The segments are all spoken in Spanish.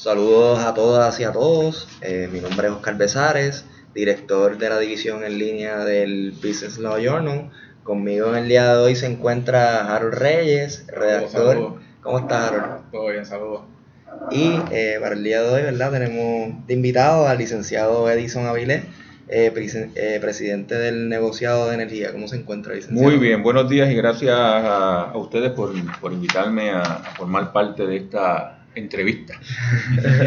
Saludos a todas y a todos. Eh, mi nombre es Oscar Besares, director de la división en línea del Business Law Journal. Conmigo en el día de hoy se encuentra Harold Reyes, redactor. ¿Cómo estás, Harold? Todo bien, saludos. Y eh, para el día de hoy, ¿verdad? Tenemos de invitado al licenciado Edison Avilés, eh, presidente del negociado de energía. ¿Cómo se encuentra, licenciado? Muy bien, buenos días y gracias a, ustedes por, por invitarme a, a formar parte de esta entrevista.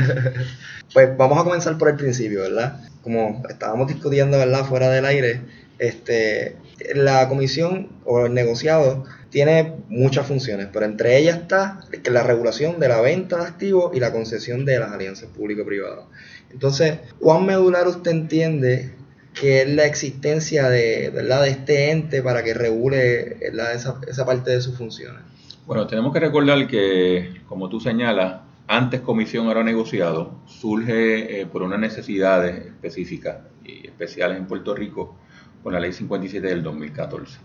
pues vamos a comenzar por el principio, ¿verdad? Como estábamos discutiendo, ¿verdad? Fuera del aire, este, la comisión o el negociado tiene muchas funciones, pero entre ellas está la regulación de la venta de activos y la concesión de las alianzas público-privadas. Entonces, ¿cuán medular usted entiende que es la existencia de, ¿verdad? de este ente para que regule esa, esa parte de sus funciones? Bueno, tenemos que recordar que, como tú señalas, antes comisión era negociado, surge eh, por unas necesidades específicas y especiales en Puerto Rico con la ley 57 del 2014.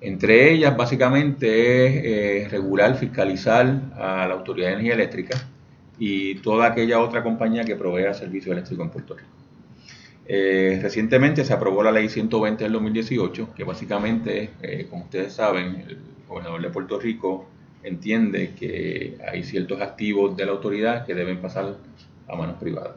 Entre ellas, básicamente, es eh, regular, fiscalizar a la Autoridad de Energía Eléctrica y toda aquella otra compañía que provea servicio eléctrico en Puerto Rico. Eh, recientemente se aprobó la ley 120 del 2018, que básicamente, como ustedes saben, gobernador de Puerto Rico entiende que hay ciertos activos de la autoridad que deben pasar a manos privadas.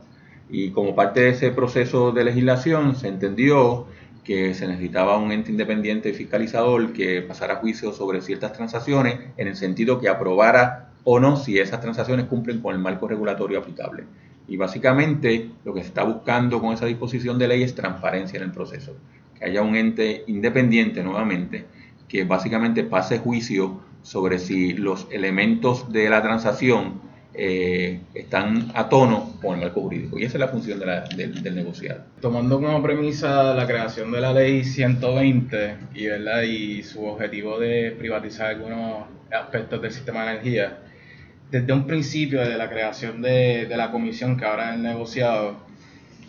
Y como parte de ese proceso de legislación se entendió que se necesitaba un ente independiente fiscalizador que pasara juicio sobre ciertas transacciones en el sentido que aprobara o no si esas transacciones cumplen con el marco regulatorio aplicable. Y básicamente lo que se está buscando con esa disposición de ley es transparencia en el proceso, que haya un ente independiente nuevamente que básicamente pase juicio sobre si los elementos de la transacción eh, están a tono con el marco jurídico. Y esa es la función del, negociado. Tomando como premisa la creación de la ley 120 y, su objetivo de privatizar algunos aspectos del sistema de energía, desde un principio, desde la creación de, de la comisión que ahora es negociado,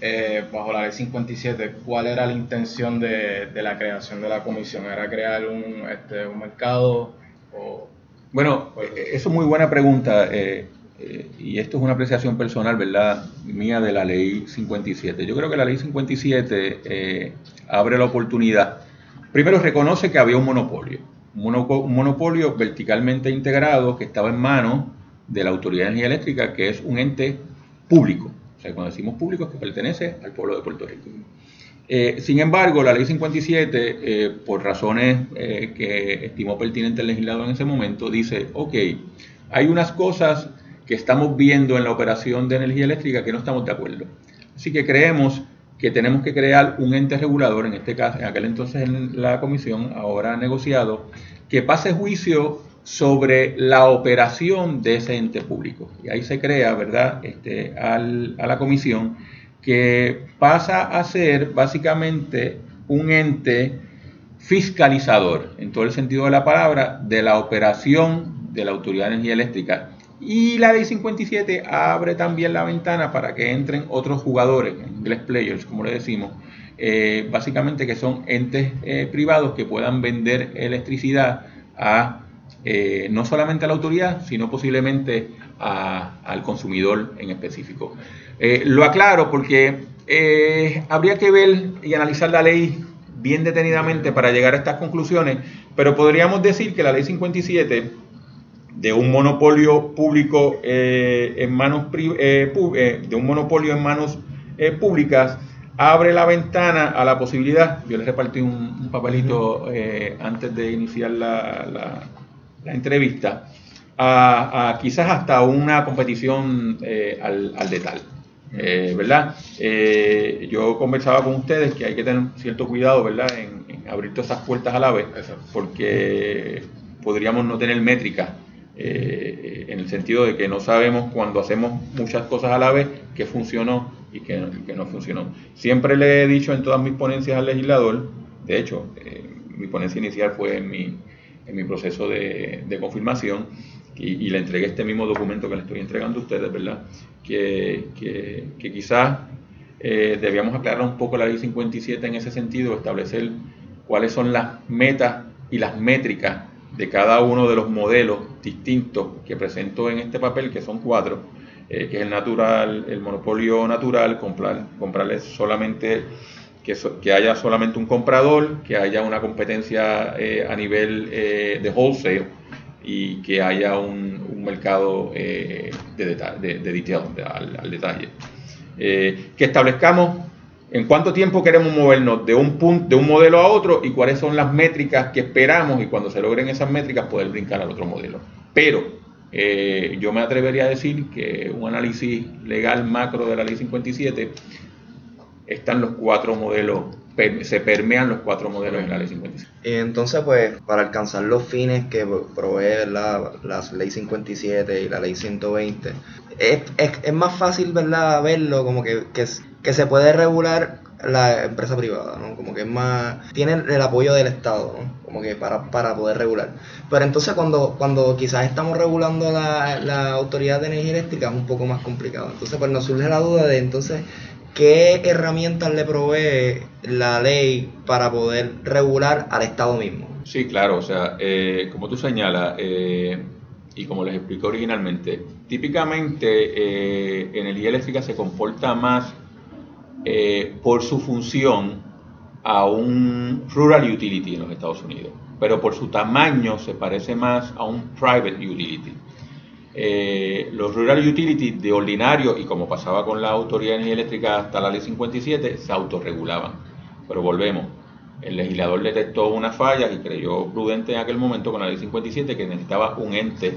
eh, bajo la ley 57, ¿cuál era la intención de, la creación de la comisión? ¿Era crear un, este, un mercado? O, bueno, eh, eso es muy buena pregunta. Eh, y esto es una apreciación personal, ¿verdad? Mía de la ley 57. Yo creo que la ley 57 abre la oportunidad. Primero reconoce que había un monopolio, un monopolio verticalmente integrado que estaba en manos de la Autoridad de Energía Eléctrica, que es un ente público o sea, cuando decimos público que pertenece al pueblo de Puerto Rico. Eh, sin embargo, la ley 57, eh, por razones eh, que estimó pertinente el legislador en ese momento, dice, ok, hay unas cosas que estamos viendo en la operación de energía eléctrica que no estamos de acuerdo. Así que creemos que tenemos que crear un ente regulador, en este caso, en aquel entonces en la comisión, ahora negociado, que pase juicio sobre la operación de ese ente público. Y ahí se crea, ¿verdad?, este, a la comisión que pasa a ser básicamente un ente fiscalizador, en todo el sentido de la palabra, de la operación de la Autoridad de Energía Eléctrica. Y la ley 57 abre también la ventana para que entren otros jugadores, en inglés players, como le decimos, eh, básicamente que son entes eh, privados que puedan vender electricidad a eh, no solamente a la autoridad, sino posiblemente al consumidor en específico. Eh, lo aclaro porque eh, habría que ver y analizar la ley bien detenidamente para llegar a estas conclusiones, pero podríamos decir que la ley 57 de un monopolio público en manos de un monopolio en manos públicas abre la ventana a la posibilidad, yo les repartí un, papelito antes de iniciar la, la entrevista, a, quizás hasta una competición eh, al, al detal. Eh, ¿Verdad? Eh, yo conversaba con ustedes que hay que tener cierto cuidado, ¿verdad? En, abrir todas esas puertas a la vez, porque podríamos no tener métrica, en el sentido de que no sabemos cuando hacemos muchas cosas a la vez qué funcionó y qué, qué no funcionó. Siempre le he dicho en todas mis ponencias al legislador, de hecho, mi ponencia inicial fue en mi en mi proceso de, confirmación y, le entregué este mismo documento que le estoy entregando a ustedes, ¿verdad? Que, que, quizás eh, debíamos aclarar un poco la ley 57 en ese sentido, establecer cuáles son las metas y las métricas de cada uno de los modelos distintos que presento en este papel, que son cuatro, eh, que es el natural, el monopolio natural, comprar, comprarles solamente que, haya solamente un comprador, que haya una competencia eh, a nivel eh, de wholesale y que haya un, mercado de, de, detail, al, detalle. que establezcamos en cuánto tiempo queremos movernos de un punto, de un modelo a otro y cuáles son las métricas que esperamos y cuando se logren esas métricas poder brincar al otro modelo. Pero eh, yo me atrevería a decir que un análisis legal macro de la ley 57 están los cuatro modelos, se permean los cuatro modelos en la ley 57. Y entonces, pues, para alcanzar los fines que provee la, ley 57 y la ley 120, es, es, más fácil, ¿verdad?, verlo como que, que, que se puede regular la empresa privada, ¿no? Como que es más, tienen el apoyo del Estado, ¿no? Como que para, para poder regular. Pero entonces cuando, cuando quizás estamos regulando la, la Autoridad de Energía Eléctrica es un poco más complicado. Entonces pues nos surge la duda de entonces qué herramientas le provee la ley para poder regular al Estado mismo. Sí, claro, o sea, eh, como tú señalas, eh, y como les expliqué originalmente, típicamente eh, energía eléctrica se comporta más eh, por su función a un rural utility en los Estados Unidos, pero por su tamaño se parece más a un private utility. Eh, los rural utility de ordinario, y como pasaba con la Autoridad de Energía Eléctrica hasta la ley 57, se autorregulaban. Pero volvemos, el legislador detectó unas fallas y creyó prudente en aquel momento con la ley 57 que necesitaba un ente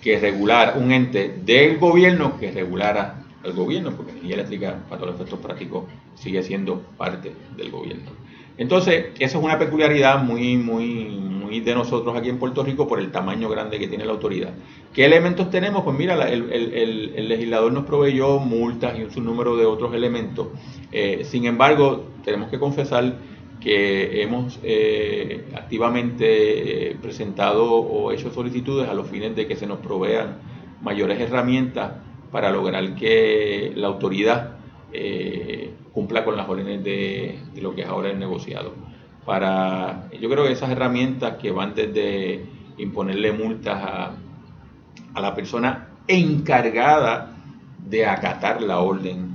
que regulara, un ente del gobierno que regulara al gobierno, porque energía eléctrica, para todos los efectos prácticos, sigue siendo parte del gobierno. Entonces, esa es una peculiaridad muy, muy, muy de nosotros aquí en Puerto Rico por el tamaño grande que tiene la autoridad. ¿Qué elementos tenemos? Pues mira, el, legislador nos proveyó multas y un número de otros elementos. Eh, sin embargo, tenemos que confesar que hemos eh, activamente eh, presentado o hecho solicitudes a los fines de que se nos provean mayores herramientas para lograr que la autoridad cumpla con las órdenes de, lo que es ahora el negociado. Para, yo creo que esas herramientas que van desde imponerle multas a, la persona encargada de acatar la orden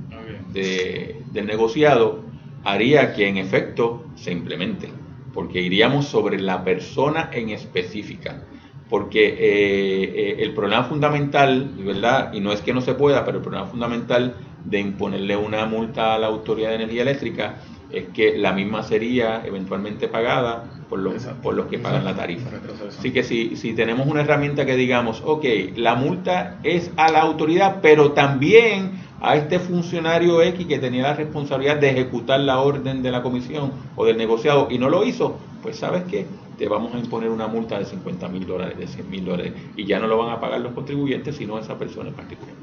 del negociado, haría que en efecto se implemente, porque iríamos sobre la persona en específica. Porque eh, eh, el problema fundamental, ¿verdad? Y no es que no se pueda, pero el problema fundamental de imponerle una multa a la Autoridad de Energía Eléctrica es que la misma sería eventualmente pagada por los, por los que pagan la tarifa. Así que si, si tenemos una herramienta que digamos, ok, la multa es a la autoridad, pero también a este funcionario X que tenía la responsabilidad de ejecutar la orden de la comisión o del negociado y no lo hizo, pues sabes qué, te vamos a imponer una multa de 50 mil dólares, de 100 mil dólares, y ya no lo van a pagar los contribuyentes, sino esa persona en particular.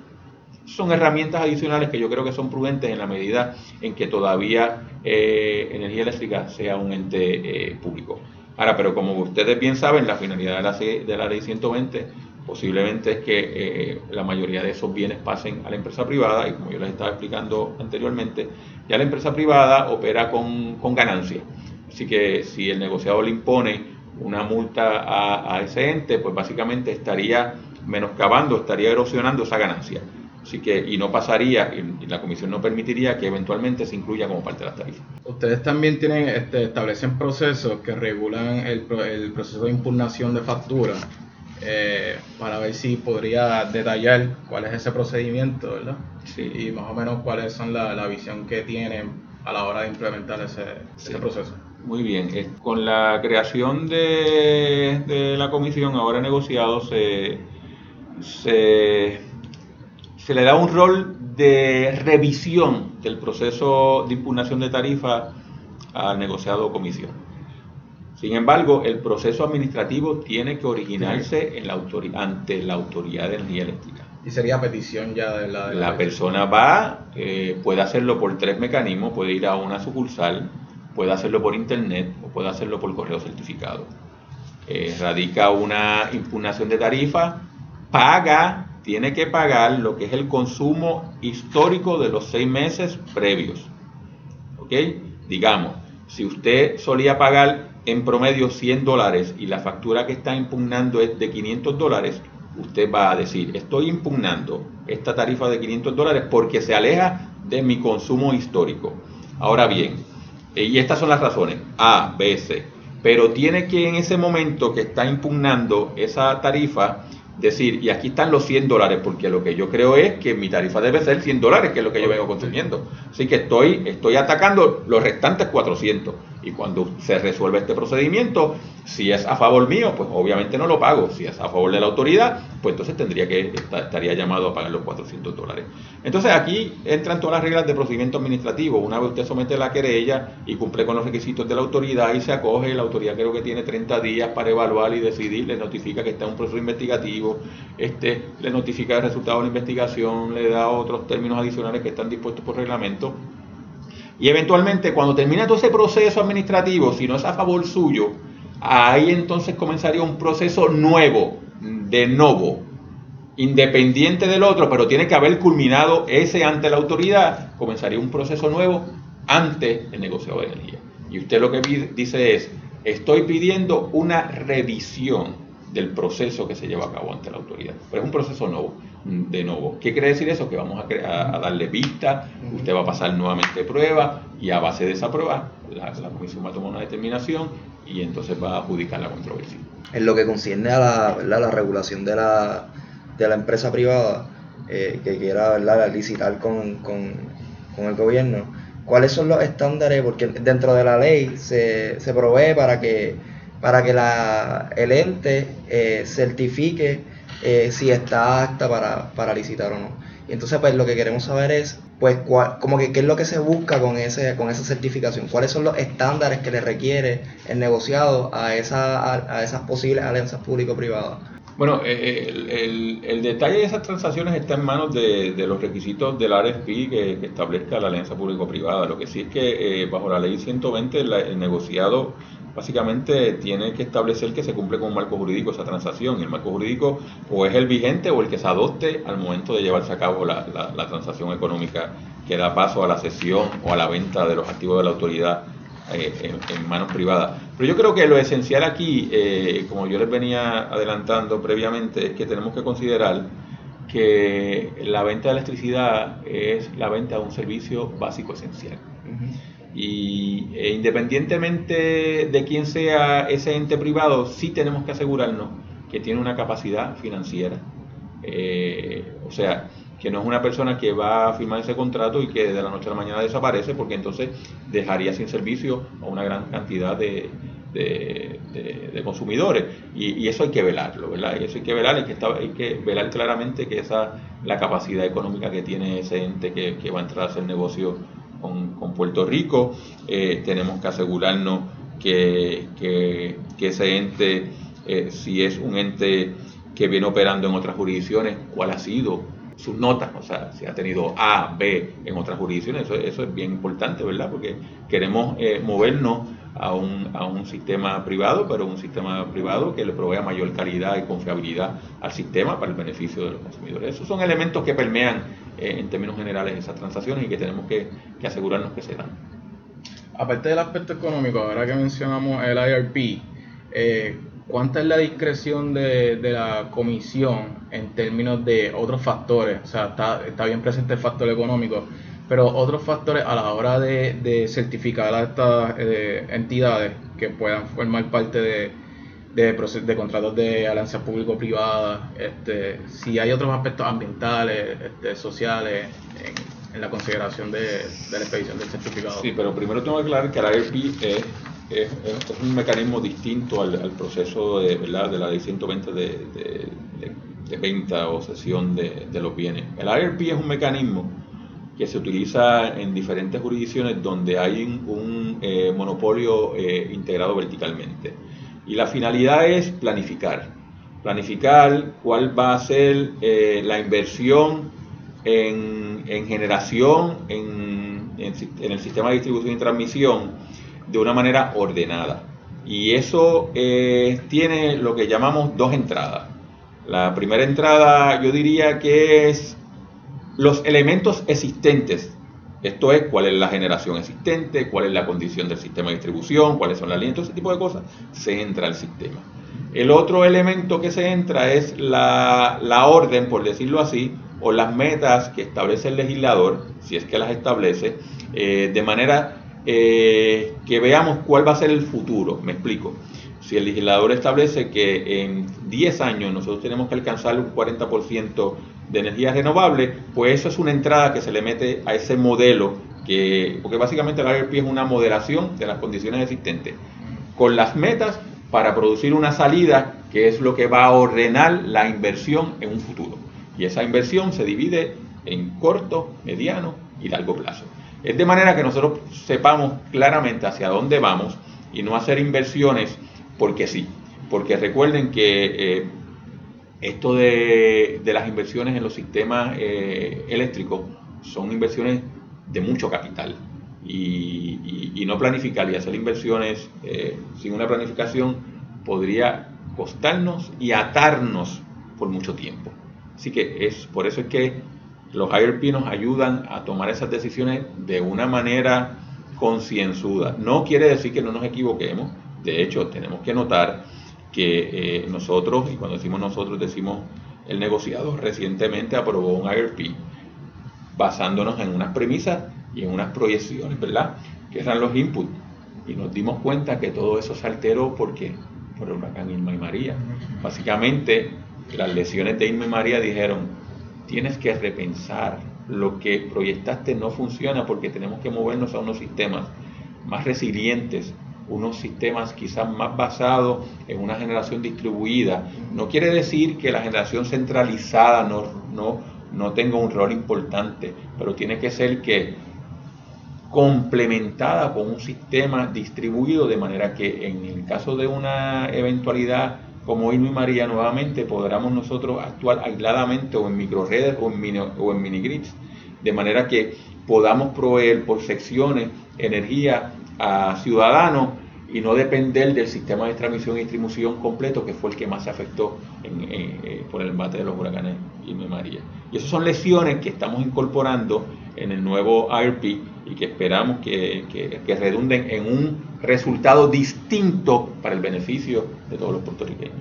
Son herramientas adicionales que yo creo que son prudentes en la medida en que todavía eh, energía eléctrica sea un ente eh, público. Ahora, pero como ustedes bien saben, la finalidad de la, de la ley 120 posiblemente es que eh, la mayoría de esos bienes pasen a la empresa privada y como yo les estaba explicando anteriormente, ya la empresa privada opera con, con ganancia. Así que si el negociador le impone una multa a, ese ente, pues básicamente estaría menoscabando, estaría erosionando esa ganancia. Así que, y no pasaría, y, la comisión no permitiría que eventualmente se incluya como parte de las tarifas. Ustedes también tienen, este, establecen procesos que regulan el, el proceso de impugnación de factura, eh, para ver si podría detallar cuál es ese procedimiento, ¿verdad? Sí. Y más o menos cuáles son la, la visión que tienen a la hora de implementar ese, ese proceso. Muy bien, con la creación de, la comisión ahora negociado se, se, le da un rol de revisión del proceso de impugnación de tarifa al negociado comisión. Sin embargo, el proceso administrativo tiene que originarse en la ante la autoridad de energía eléctrica. Y sería petición ya de la... la persona va, eh, puede hacerlo por tres mecanismos, puede ir a una sucursal, puede hacerlo por internet o puede hacerlo por correo certificado. Eh, radica una impugnación de tarifa, paga, tiene que pagar lo que es el consumo histórico de los seis meses previos. ¿Ok? Digamos, si usted solía pagar en promedio 100 dólares y la factura que está impugnando es de 500 dólares, usted va a decir, estoy impugnando esta tarifa de 500 dólares porque se aleja de mi consumo histórico. Ahora bien, eh, y estas son las razones, A, B, C, pero tiene que en ese momento que está impugnando esa tarifa, decir, y aquí están los 100 dólares, porque lo que yo creo es que mi tarifa debe ser 100 dólares, que es lo que yo vengo consumiendo. Así que estoy, estoy atacando los restantes 400. Y cuando se resuelve este procedimiento, si es a favor mío, pues obviamente no lo pago. Si es a favor de la autoridad, pues entonces tendría que estaría llamado a pagar los 400 dólares. Entonces aquí entran todas las reglas de procedimiento administrativo. Una vez usted somete la querella y cumple con los requisitos de la autoridad y se acoge, la autoridad creo que tiene 30 días para evaluar y decidir, le notifica que está en un proceso investigativo, este, le notifica el resultado de la investigación, le da otros términos adicionales que están dispuestos por reglamento y eventualmente, cuando termina todo ese proceso administrativo, si no es a favor suyo, ahí entonces comenzaría un proceso nuevo, de nuevo, independiente del otro, pero tiene que haber culminado ese ante la autoridad, comenzaría un proceso nuevo ante el negociado de energía. Y usted lo que dice es, estoy pidiendo una revisión del proceso que se lleva a cabo ante la autoridad. Pero es un proceso nuevo, de nuevo. ¿Qué quiere decir eso? Que vamos a, darle vista, usted va a pasar nuevamente prueba y a base de esa prueba la, comisión va a tomar una determinación y entonces va a adjudicar la controversia. En lo que concierne a la, la regulación de la, de la empresa privada eh, que quiera licitar con, con, con el gobierno, ¿cuáles son los estándares? Porque dentro de la ley se, se provee para que para que la, el ente eh, certifique eh, si está apta para, para, licitar o no. Y entonces, pues lo que queremos saber es, pues, como que qué es lo que se busca con, ese, con esa certificación, cuáles son los estándares que le requiere el negociado a, esa, a, esas posibles alianzas público-privadas. Bueno, eh, el, el, detalle de esas transacciones está en manos de, de los requisitos del RFP que, establezca la alianza público-privada. Lo que sí es que bajo la ley 120 el negociado básicamente tiene que establecer que se cumple con un marco jurídico esa transacción. Y el marco jurídico o es el vigente o el que se adopte al momento de llevarse a cabo la, transacción económica que da paso a la cesión o a la venta de los activos de la autoridad eh, en, manos privadas. Pero yo creo que lo esencial aquí, eh, como yo les venía adelantando previamente, es que tenemos que considerar que la venta de electricidad es la venta de un servicio básico esencial. Y e independientemente de quién sea ese ente privado, sí tenemos que asegurarnos que tiene una capacidad financiera. Eh, o sea, que no es una persona que va a firmar ese contrato y que de la noche a la mañana desaparece, porque entonces dejaría sin servicio a una gran cantidad de, consumidores. Y, eso hay que velarlo, ¿verdad? Y eso hay que velar, y que hay que velar claramente que esa la capacidad económica que tiene ese ente que, que va a entrar a hacer negocio con, Puerto Rico. Eh, tenemos que asegurarnos que, ese ente, eh, si es un ente que viene operando en otras jurisdicciones, cuál ha sido sus notas, o sea, si ha tenido A, B en otras jurisdicciones, eso, eso es bien importante, ¿verdad? Porque queremos eh, movernos a un, a un sistema privado, pero un sistema privado que le provea mayor calidad y confiabilidad al sistema para el beneficio de los consumidores. Esos son elementos que permean eh, en términos generales esas transacciones y que tenemos que, asegurarnos que se dan. Aparte del aspecto económico, ahora que mencionamos el IRP, eh, ¿cuánta es la discreción de, de, la comisión en términos de otros factores? O sea, está, está bien presente el factor económico, pero otros factores a la hora de, certificar a estas eh, entidades que puedan formar parte de, de, contratos de alianza público-privada, este, si hay otros aspectos ambientales, este, sociales, en, la consideración de, la expedición del certificado. Sí, pero primero tengo que aclarar que la ERP es, es, un mecanismo distinto al, proceso de, ¿verdad? de la ley 120 de, de, venta o cesión de, los bienes. El IRP es un mecanismo que se utiliza en diferentes jurisdicciones donde hay un, eh, monopolio eh, integrado verticalmente. Y la finalidad es planificar. Planificar cuál va a ser eh, la inversión en, generación, en, en, el sistema de distribución y transmisión de una manera ordenada. Y eso tiene lo que llamamos dos entradas. La primera entrada yo diría que es los elementos existentes. Esto es cuál es la generación existente, cuál es la condición del sistema de distribución, cuáles son las líneas, todo ese tipo de cosas, se entra al sistema. El otro elemento que se entra es la, orden, por decirlo así, o las metas que establece el legislador, si es que las establece, eh, de manera eh, que veamos cuál va a ser el futuro. Me explico. Si el legislador establece que en 10 años nosotros tenemos que alcanzar un 40% de energía renovable, pues eso es una entrada que se le mete a ese modelo, que, porque básicamente el IRP es una moderación de las condiciones existentes, con las metas para producir una salida que es lo que va a ordenar la inversión en un futuro. Y esa inversión se divide en corto, mediano y largo plazo. Es de manera que nosotros sepamos claramente hacia dónde vamos y no hacer inversiones porque sí. Porque recuerden que eh, esto de, las inversiones en los sistemas eh, eléctricos son inversiones de mucho capital. Y, no planificar y hacer inversiones eh, sin una planificación podría costarnos y atarnos por mucho tiempo. Así que es por eso es que los IRP nos ayudan a tomar esas decisiones de una manera concienzuda. No quiere decir que no nos equivoquemos. De hecho, tenemos que notar que eh, nosotros, y cuando decimos nosotros, decimos el negociador recientemente aprobó un IRP basándonos en unas premisas y en unas proyecciones, ¿verdad? Que eran los inputs. Y nos dimos cuenta que todo eso se alteró porque por el huracán Irma y María. Básicamente, las lesiones de Irma y María dijeron, tienes que repensar lo que proyectaste no funciona porque tenemos que movernos a unos sistemas más resilientes, unos sistemas quizás más basados en una generación distribuida. No quiere decir que la generación centralizada no, no, no tenga un rol importante, pero tiene que ser que complementada con un sistema distribuido de manera que en el caso de una eventualidad como Irma y María nuevamente podamos nosotros actuar aisladamente o en microredes o en, mini, o en minigrids, de manera que podamos proveer por secciones energía a ciudadanos y no depender del sistema de transmisión y distribución completo que fue el que más se afectó eh, por el embate de los huracanes Irma y María. Y esas son lesiones que estamos incorporando en el nuevo IRP y que esperamos que, que, redunden en un resultado distinto para el beneficio de todos los puertorriqueños.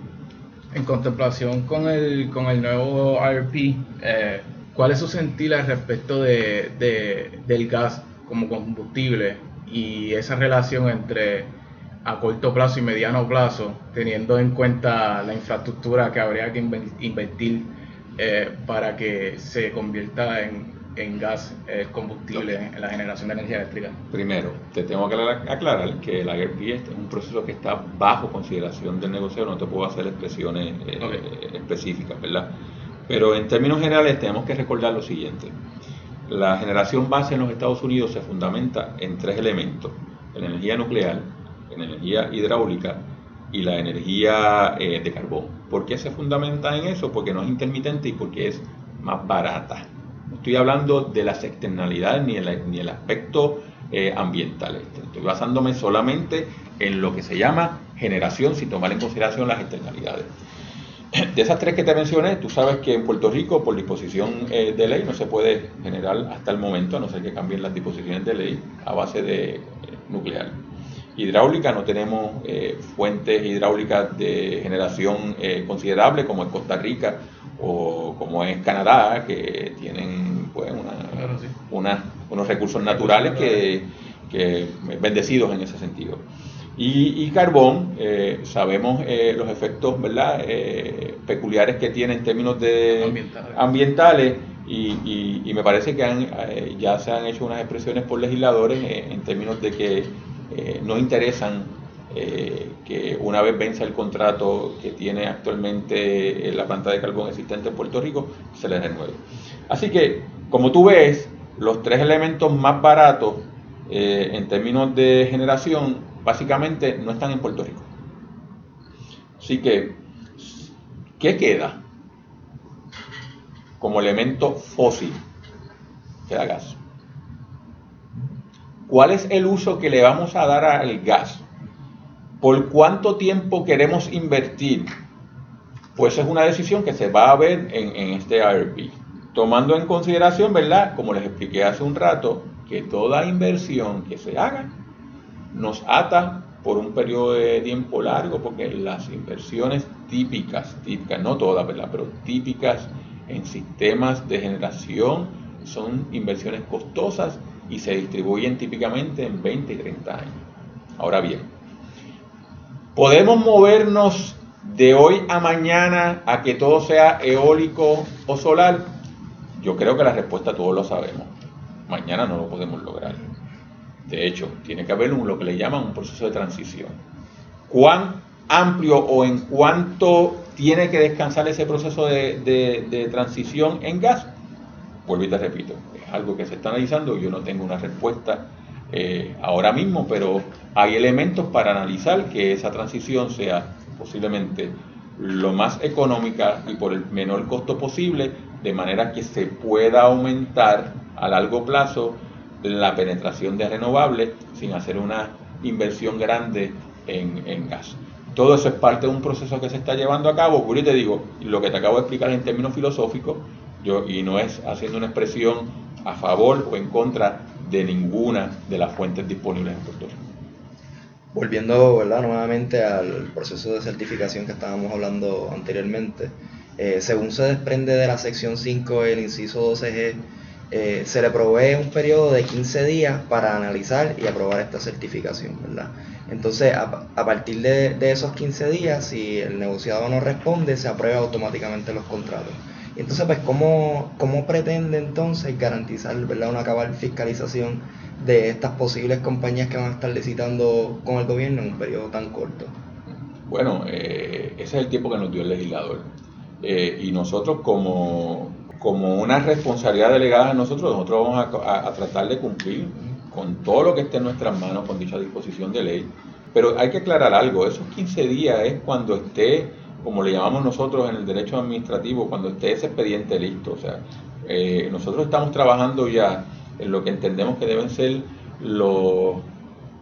En contemplación con el, con el nuevo IRP, eh, ¿cuál es su sentir al respecto de, de, del gas como combustible y esa relación entre a corto plazo y mediano plazo, teniendo en cuenta la infraestructura que habría que invertir eh, para que se convierta en, en gas eh, combustible en la generación de energía eléctrica? Primero, te tengo que aclarar que el AGRP es un proceso que está bajo consideración del negocio, no te puedo hacer expresiones eh, específicas, ¿verdad? Pero en términos generales tenemos que recordar lo siguiente. La generación base en los Estados Unidos se fundamenta en tres elementos. La energía nuclear, la energía hidráulica y la energía eh, de carbón. ¿Por qué se fundamenta en eso? Porque no es intermitente y porque es más barata. No estoy hablando de las externalidades ni el, ni el aspecto eh, ambiental. Estoy basándome solamente en lo que se llama generación sin tomar en consideración las externalidades. De esas tres que te mencioné, tú sabes que en Puerto Rico, por disposición eh, de ley, no se puede generar hasta el momento, a no ser que cambien las disposiciones de ley, a base de nuclear hidráulica, no tenemos eh, fuentes hidráulicas de generación eh, considerable como es Costa Rica o como es Canadá, que tienen pues, una, unos recursos naturales que, que, bendecidos en ese sentido. Y, carbón, eh, sabemos los efectos ¿verdad? peculiares que tiene en términos de ambientales, y, y, me parece que ya se han hecho unas expresiones por legisladores en términos de que eh, no interesan eh, que una vez vence el contrato que tiene actualmente eh, la planta de carbón existente en Puerto Rico, se les renueve. Así que, como tú ves, los tres elementos más baratos en términos de generación, básicamente no están en Puerto Rico. Así que, ¿qué queda? Como elemento fósil, queda gas. ¿Cuál es el uso que le vamos a dar al gas? ¿Por cuánto tiempo queremos invertir? Pues es una decisión que se va a ver en, este IRP. Tomando en consideración, ¿verdad? Como les expliqué hace un rato, que toda inversión que se haga nos ata por un periodo de tiempo largo, porque las inversiones típicas, típicas, no todas, ¿verdad? Pero típicas en sistemas de generación son inversiones costosas y se distribuyen típicamente en 20 y 30 años. Ahora bien, ¿podemos movernos de hoy a mañana a que todo sea eólico o solar? Yo creo que la respuesta todos lo sabemos. Mañana no lo podemos lograr. De hecho, tiene que haber un, lo que le llaman un proceso de transición. ¿Cuán amplio o en cuánto tiene que descansar ese proceso de, transición en gas? Vuelvo y te repito, es algo que se está analizando, yo no tengo una respuesta eh, ahora mismo, pero hay elementos para analizar que esa transición sea posiblemente lo más económica y por el menor costo posible, de manera que se pueda aumentar a largo plazo la penetración de renovables sin hacer una inversión grande en, gas. Todo eso es parte de un proceso que se está llevando a cabo. Yo te digo, lo que te acabo de explicar en términos filosóficos, yo, y no es haciendo una expresión a favor o en contra de ninguna de las fuentes disponibles en Puerto Rico. Volviendo ¿verdad? nuevamente al proceso de certificación que estábamos hablando anteriormente, eh, según se desprende de la sección 5 del inciso 12G, eh, se le provee un periodo de 15 días para analizar y aprobar esta certificación, ¿verdad? Entonces, a, partir de, esos 15 días, si el negociado no responde, se aprueba automáticamente los contratos. Entonces, pues, ¿cómo, cómo pretende entonces garantizar, ¿verdad?, una cabal fiscalización de estas posibles compañías que van a estar licitando con el gobierno en un periodo tan corto? Bueno, eh, ese es el tiempo que nos dio el legislador. Eh, y nosotros como, como una responsabilidad delegada a nosotros, nosotros vamos a, tratar de cumplir con todo lo que esté en nuestras manos con dicha disposición de ley. Pero hay que aclarar algo, esos 15 días es cuando esté, como le llamamos nosotros en el derecho administrativo, cuando esté ese expediente listo. O sea, eh, nosotros estamos trabajando ya en lo que entendemos que deben ser los,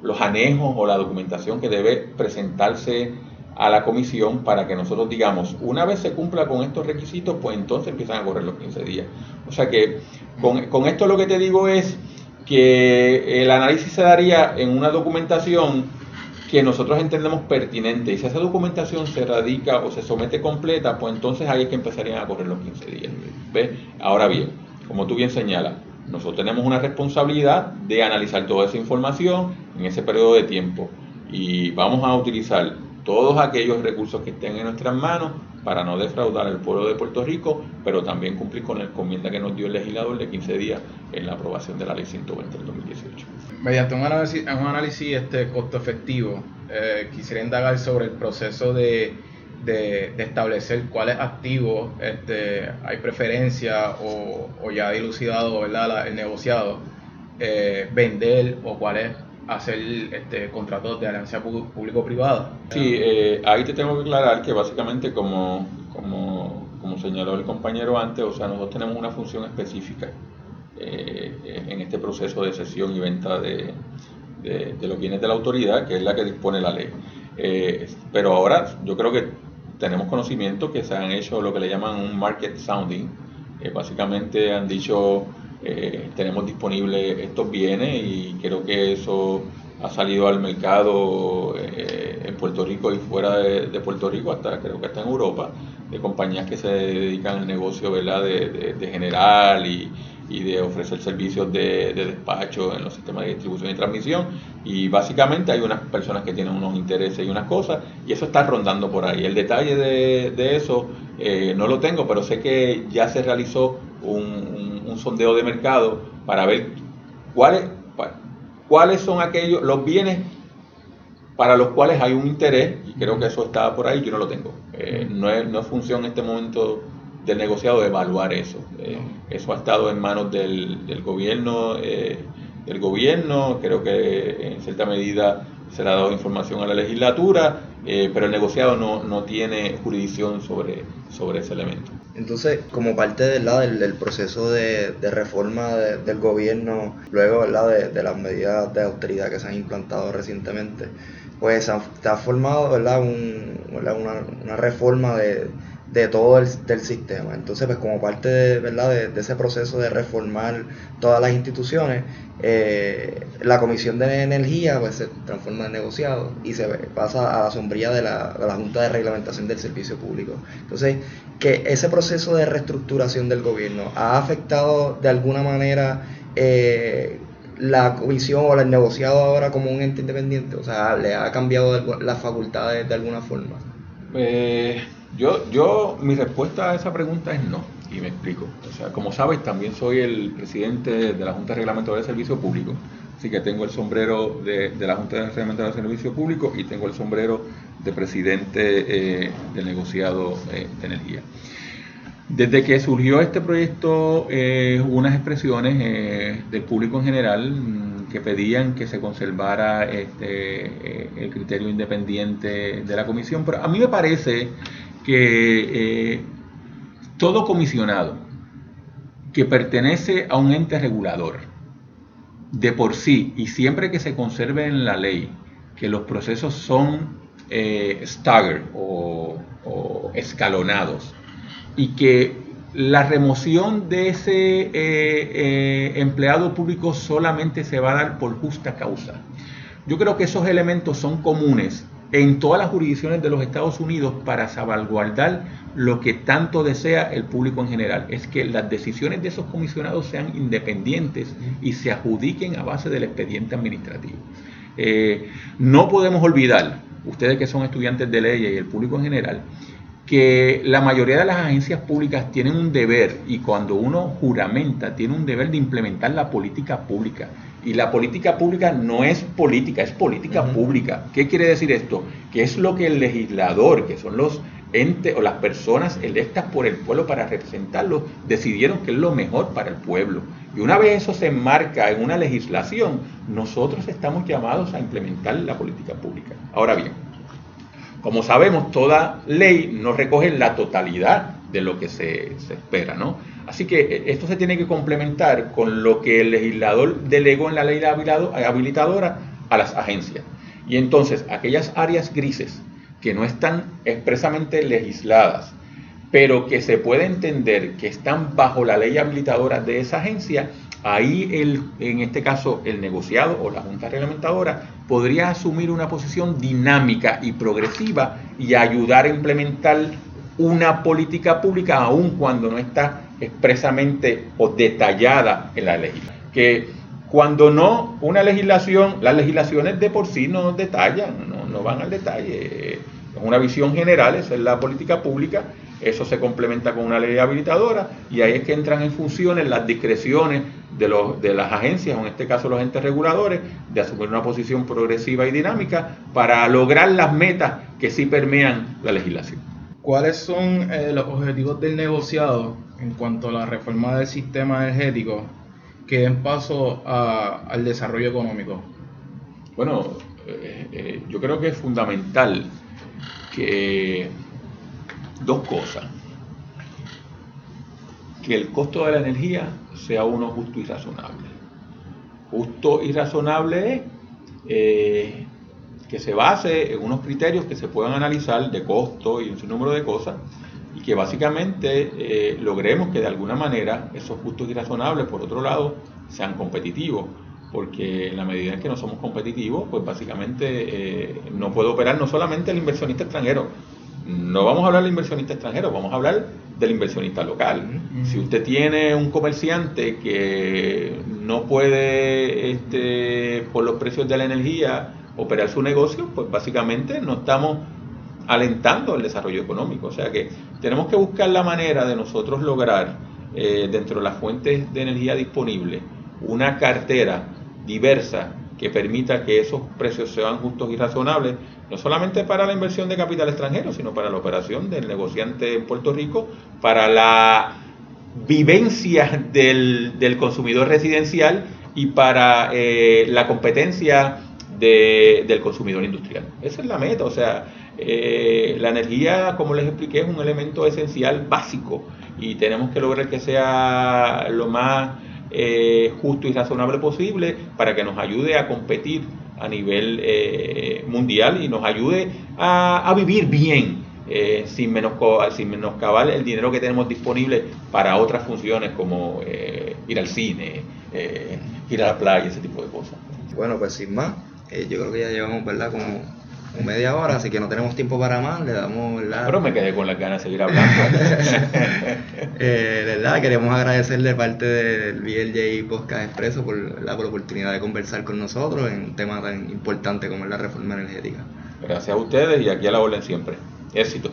los anejos o la documentación que debe presentarse a la comisión para que nosotros digamos, una vez se cumpla con estos requisitos, pues entonces empiezan a correr los 15 días. O sea que con, esto lo que te digo es que el análisis se daría en una documentación que nosotros entendemos pertinente. Y si esa documentación se radica o se somete completa, pues entonces ahí es que empezarían a correr los 15 días. ¿Ves? Ahora bien, como tú bien señalas, nosotros tenemos una responsabilidad de analizar toda esa información en ese periodo de tiempo. Y vamos a utilizar todos aquellos recursos que estén en nuestras manos para no defraudar al pueblo de Puerto Rico, pero también cumplir con la encomienda que nos dio el legislador de 15 días en la aprobación de la ley 120 del 2018. Mediante un análisis, un análisis este, costo efectivo, eh, quisiera indagar sobre el proceso de, establecer cuáles activos este, hay preferencia o, ya dilucidado ¿verdad? el negociado, eh, vender o cuáles hacer este, contratos de alianza público-privada. Sí, eh, ahí te tengo que aclarar que básicamente como, como, como, señaló el compañero antes, o sea, nosotros tenemos una función específica eh, en este proceso de cesión y venta de, de, los bienes de la autoridad, que es la que dispone la ley. Eh, pero ahora yo creo que tenemos conocimiento que se han hecho lo que le llaman un market sounding, básicamente han dicho eh, tenemos disponibles estos bienes y creo que eso ha salido al mercado eh, en Puerto Rico y fuera de, Puerto Rico, hasta creo que hasta en Europa, de compañías que se dedican al negocio. De, de, general y, y, de ofrecer servicios de, despacho en los sistemas de distribución y transmisión. Y básicamente hay unas personas que tienen unos intereses y unas cosas, y eso está rondando por ahí. El detalle de, eso eh, no lo tengo, pero sé que ya se realizó un sondeo de mercado para ver cuáles, cuáles son aquellos, los bienes para los cuales hay un interés, y creo que eso está por ahí, yo no lo tengo. Eh, no, es, no es función en este momento del negociado evaluar eso. Eh, eso ha estado en manos del, del gobierno, eh, del gobierno, creo que en cierta medida se le ha dado información a la legislatura, pero el negociado no, no tiene jurisdicción sobre, sobre ese elemento. Entonces, como parte del, del proceso de, reforma del gobierno, luego ¿verdad? De, las medidas de autoridad que se han implantado recientemente, pues se ha, formado ¿verdad? Una, reforma de, de todo el del sistema. Entonces, pues como parte de, ¿verdad? De, ese proceso de reformar todas las instituciones, eh, la Comisión de Energía pues, se transforma en negociado y se pasa a la sombrilla de la, de la Junta de Reglamentación del Servicio Público. Entonces, que ese proceso de reestructuración del gobierno ha afectado de alguna manera eh, la comisión o el negociado ahora como un ente independiente, o sea, le ha cambiado las facultades de alguna forma. Eh, yo, yo, mi respuesta a esa pregunta es no, y me explico. O sea, como sabes, también soy el presidente de la Junta Reglamentaria de Servicio Público, así que tengo el sombrero de, la Junta Reglamentaria de Servicio Público y tengo el sombrero de presidente eh, del negociado eh, de energía. Desde que surgió este proyecto, eh, hubo unas expresiones eh, del público en general mm, que pedían que se conservara este, eh, el criterio independiente de la comisión, pero a mí me parece que todo comisionado que pertenece a un ente regulador, de por sí, y siempre que se conserve en la ley, que los procesos son staggered o escalonados, y que la remoción de ese eh, eh, empleado público solamente se va a dar por justa causa. Yo creo que esos elementos son comunes en todas las jurisdicciones de los Estados Unidos para salvaguardar lo que tanto desea el público en general, es que las decisiones de esos comisionados sean independientes y se adjudiquen a base del expediente administrativo. Eh, no podemos olvidar, ustedes que son estudiantes de ley y el público en general, que la mayoría de las agencias públicas tienen un deber y cuando uno juramenta tiene un deber de implementar la política pública. Y la política pública no es política, es política pública. ¿Qué quiere decir esto? Que es lo que el legislador, que son los entes o las personas electas por el pueblo para representarlo, decidieron que es lo mejor para el pueblo. Y una vez eso se enmarca en una legislación, nosotros estamos llamados a implementar la política pública. Ahora bien, como sabemos, toda ley no recoge la totalidad de lo que se, espera, ¿no? Así que eh, esto se tiene que complementar con lo que el legislador delegó en la ley habilitadora a las agencias. Y entonces, aquellas áreas grises que no están expresamente legisladas, pero que se puede entender que están bajo la ley habilitadora de esa agencia, ahí el, en este caso el negociado o la junta reglamentadora podría asumir una posición dinámica y progresiva y ayudar a implementar una política pública aun cuando no está expresamente o detallada en la legislación. Que cuando no, una legislación, las legislaciones de por sí no detallan, no, no van al detalle. Es una visión general, esa es la política pública, eso se complementa con una ley habilitadora y ahí es que entran en funciones las discreciones de, los, de las agencias, en este caso los entes reguladores, de asumir una posición progresiva y dinámica para lograr las metas que sí permean la legislación. ¿Cuáles son eh, los objetivos del negociado en cuanto a la reforma del sistema energético que den paso al desarrollo económico? Bueno, eh, eh, yo creo que es fundamental que dos cosas. Que el costo de la energía sea uno justo y razonable. Justo y razonable es que se base en unos criterios que se puedan analizar de costo y un sinnúmero de cosas y que básicamente eh, logremos que de alguna manera esos justos y razonables, por otro lado, sean competitivos porque en la medida en que no somos competitivos, pues básicamente eh, no puede operar no solamente el inversionista extranjero, no vamos a hablar del inversionista extranjero, vamos a hablar del inversionista local. Si usted tiene un comerciante que no puede, este, por los precios de la energía, operar su negocio, pues básicamente no estamos alentando el desarrollo económico. O sea que tenemos que buscar la manera de nosotros lograr, eh, dentro de las fuentes de energía disponibles, una cartera diversa que permita que esos precios sean justos y razonables, no solamente para la inversión de capital extranjero, sino para la operación del negociante en Puerto Rico, para la vivencia del, consumidor residencial y para eh, la competencia del consumidor industrial. Esa es la meta, o sea, eh, la energía, como les expliqué, es un elemento esencial básico y tenemos que lograr que sea lo más eh, justo y razonable posible para que nos ayude a competir a nivel eh, mundial y nos ayude a, vivir bien eh, sin, menosco- sin menoscabar el dinero que tenemos disponible para otras funciones como eh, ir al cine, eh, ir a la playa, ese tipo de cosas. Bueno, pues sin más, eh, yo creo que ya llevamos, ¿verdad? Como, media hora, así que no tenemos tiempo para más, le damos, ¿verdad? Pero me quedé con las ganas de seguir hablando. Eh, verdad, queremos agradecerle de parte del BLJ Podcast Expreso por, ¿verdad? por la oportunidad de conversar con nosotros en un tema tan importante como es la reforma energética. Gracias a ustedes y aquí a la orden siempre. Éxito.